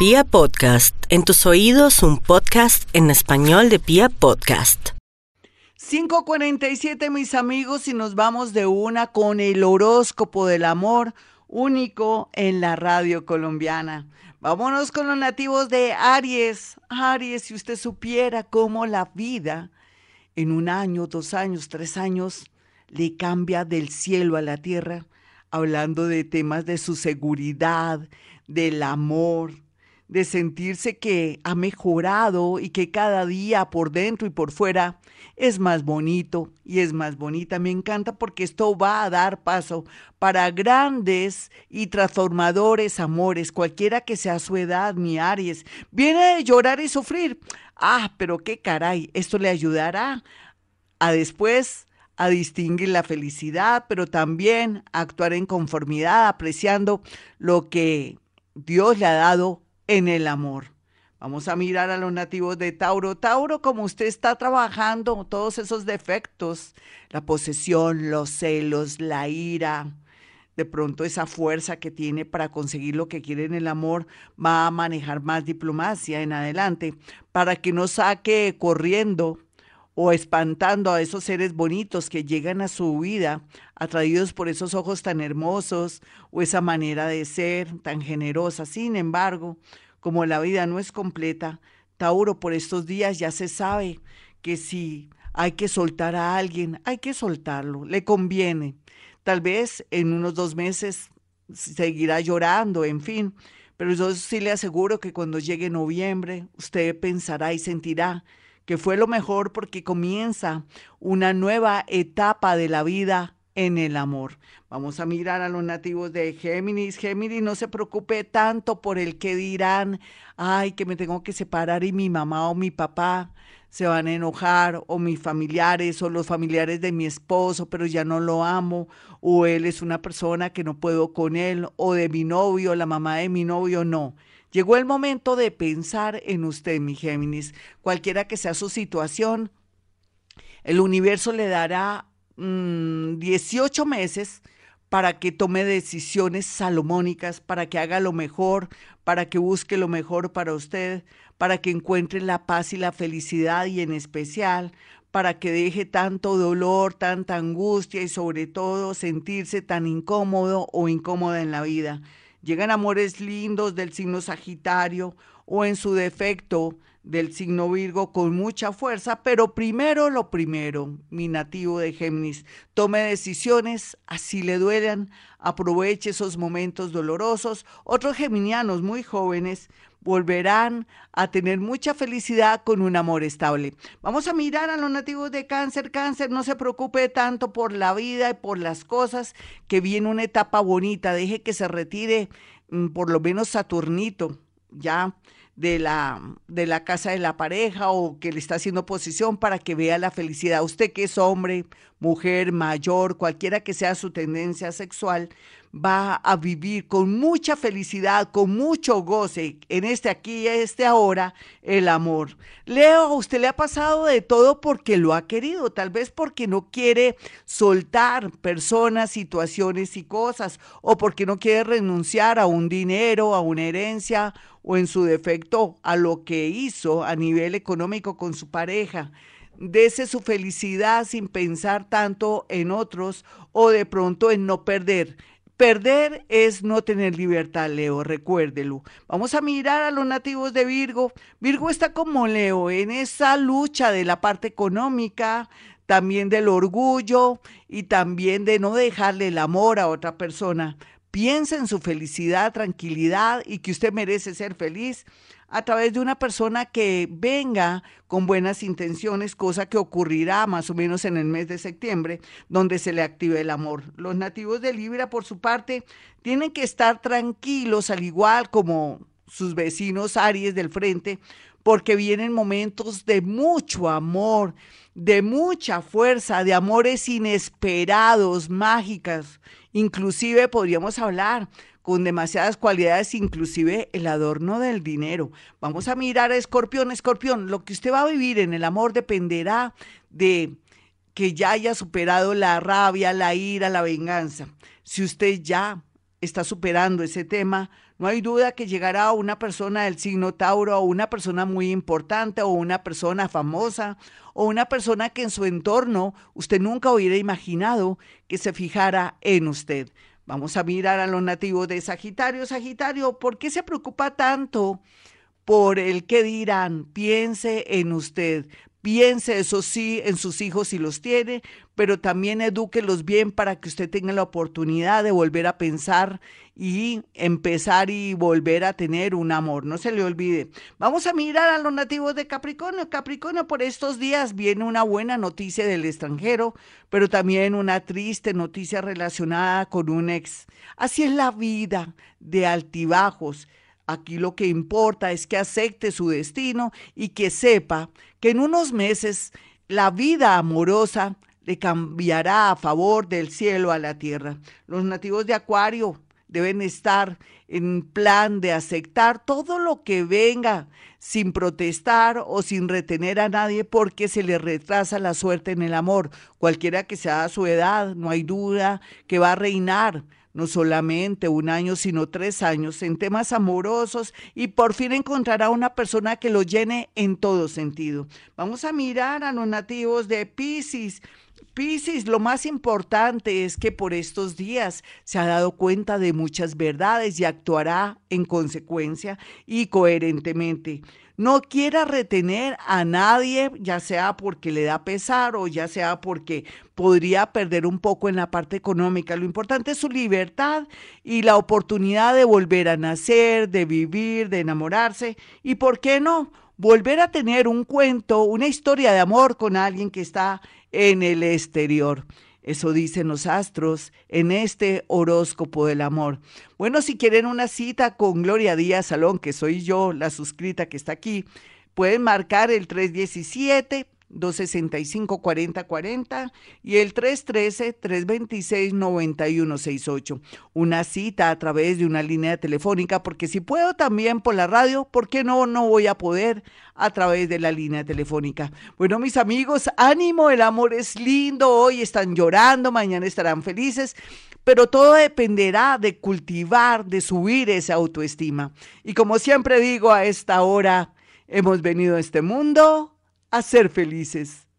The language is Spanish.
Pia Podcast, en tus oídos un podcast en español de Pia Podcast. 547 mis amigos y nos vamos de una con el horóscopo del amor único en la radio colombiana. Vámonos con los nativos de Aries. Aries, si usted supiera cómo la vida en un año, dos años, tres años le cambia del cielo a la tierra, hablando de temas de su seguridad, del amor, de sentirse que ha mejorado y que cada día por dentro y por fuera es más bonito y es más bonita. Me encanta porque esto va a dar paso para grandes y transformadores amores, cualquiera que sea su edad, mi Aries. Viene de llorar y sufrir. Ah, pero qué caray, esto le ayudará a después a distinguir la felicidad, pero también a actuar en conformidad, apreciando lo que Dios le ha dado en el amor. Vamos a mirar a los nativos de Tauro. Tauro, como usted está trabajando todos esos defectos, la posesión, los celos, la ira, de pronto esa fuerza que tiene para conseguir lo que quiere en el amor, va a manejar más diplomacia en adelante para que no saque corriendo o espantando a esos seres bonitos que llegan a su vida, atraídos por esos ojos tan hermosos o esa manera de ser tan generosa. Sin embargo, como la vida no es completa, Tauro por estos días ya se sabe que si hay que soltar a alguien, hay que soltarlo, le conviene. Tal vez en unos dos meses seguirá llorando, en fin, pero yo sí le aseguro que cuando llegue noviembre, usted pensará y sentirá que fue lo mejor porque comienza una nueva etapa de la vida en el amor. Vamos a mirar a los nativos de Géminis. Géminis, no se preocupe tanto por el que dirán, ay, que me tengo que separar y mi mamá o mi papá se van a enojar, o mis familiares o los familiares de mi esposo, pero ya no lo amo, o él es una persona que no puedo con él, o de mi novio, la mamá de mi novio, no. Llegó el momento de pensar en usted, mi Géminis. Cualquiera que sea su situación, el universo le dará 18 mm, meses para que tome decisiones salomónicas, para que haga lo mejor, para que busque lo mejor para usted, para que encuentre la paz y la felicidad y en especial para que deje tanto dolor, tanta angustia y sobre todo sentirse tan incómodo o incómoda en la vida. Llegan amores lindos del signo Sagitario o en su defecto del signo Virgo con mucha fuerza, pero primero lo primero, mi nativo de Géminis, tome decisiones, así le duelan, aproveche esos momentos dolorosos. Otros geminianos muy jóvenes volverán a tener mucha felicidad con un amor estable. Vamos a mirar a los nativos de cáncer. Cáncer, no se preocupe tanto por la vida y por las cosas, que viene una etapa bonita. Deje que se retire mm, por lo menos Saturnito, ya de la, de la casa de la pareja o que le está haciendo posición para que vea la felicidad. Usted que es hombre, mujer, mayor, cualquiera que sea su tendencia sexual, va a vivir con mucha felicidad, con mucho goce en este aquí y este ahora, el amor. Leo, usted le ha pasado de todo porque lo ha querido, tal vez porque no quiere soltar personas, situaciones y cosas, o porque no quiere renunciar a un dinero, a una herencia, o en su defecto a lo que hizo a nivel económico con su pareja dese su felicidad sin pensar tanto en otros o de pronto en no perder. Perder es no tener libertad, Leo, recuérdelo. Vamos a mirar a los nativos de Virgo. Virgo está como Leo en esa lucha de la parte económica, también del orgullo y también de no dejarle el amor a otra persona. Piensa en su felicidad, tranquilidad y que usted merece ser feliz a través de una persona que venga con buenas intenciones, cosa que ocurrirá más o menos en el mes de septiembre, donde se le active el amor. Los nativos de Libra, por su parte, tienen que estar tranquilos, al igual como sus vecinos Aries del frente, porque vienen momentos de mucho amor, de mucha fuerza, de amores inesperados, mágicas. Inclusive podríamos hablar con demasiadas cualidades, inclusive el adorno del dinero. Vamos a mirar a Escorpión, Escorpión, lo que usted va a vivir en el amor dependerá de que ya haya superado la rabia, la ira, la venganza. Si usted ya está superando ese tema, no hay duda que llegará una persona del signo Tauro o una persona muy importante o una persona famosa o una persona que en su entorno usted nunca hubiera imaginado que se fijara en usted. Vamos a mirar a los nativos de Sagitario. Sagitario, ¿por qué se preocupa tanto por el que dirán? Piense en usted. Piense, eso sí, en sus hijos si los tiene, pero también edúquelos bien para que usted tenga la oportunidad de volver a pensar y empezar y volver a tener un amor. No se le olvide. Vamos a mirar a los nativos de Capricornio. Capricornio, por estos días viene una buena noticia del extranjero, pero también una triste noticia relacionada con un ex. Así es la vida de altibajos. Aquí lo que importa es que acepte su destino y que sepa que en unos meses la vida amorosa le cambiará a favor del cielo a la tierra. Los nativos de Acuario deben estar en plan de aceptar todo lo que venga sin protestar o sin retener a nadie porque se le retrasa la suerte en el amor. Cualquiera que sea su edad, no hay duda que va a reinar no solamente un año, sino tres años en temas amorosos y por fin encontrará una persona que lo llene en todo sentido. Vamos a mirar a los nativos de Pisces. Piscis, lo más importante es que por estos días se ha dado cuenta de muchas verdades y actuará en consecuencia y coherentemente no quiera retener a nadie, ya sea porque le da pesar o ya sea porque podría perder un poco en la parte económica. Lo importante es su libertad y la oportunidad de volver a nacer, de vivir, de enamorarse y, ¿por qué no? Volver a tener un cuento, una historia de amor con alguien que está en el exterior. Eso dicen los astros en este horóscopo del amor. Bueno, si quieren una cita con Gloria Díaz Salón, que soy yo, la suscrita que está aquí, pueden marcar el 317 265-4040 y el 313-326-9168. Una cita a través de una línea telefónica, porque si puedo también por la radio, ¿por qué no? No voy a poder a través de la línea telefónica. Bueno, mis amigos, ánimo, el amor es lindo, hoy están llorando, mañana estarán felices pero todo dependerá de cultivar, de subir esa autoestima. Y como siempre digo a esta hora, hemos venido a este mundo a ser felices.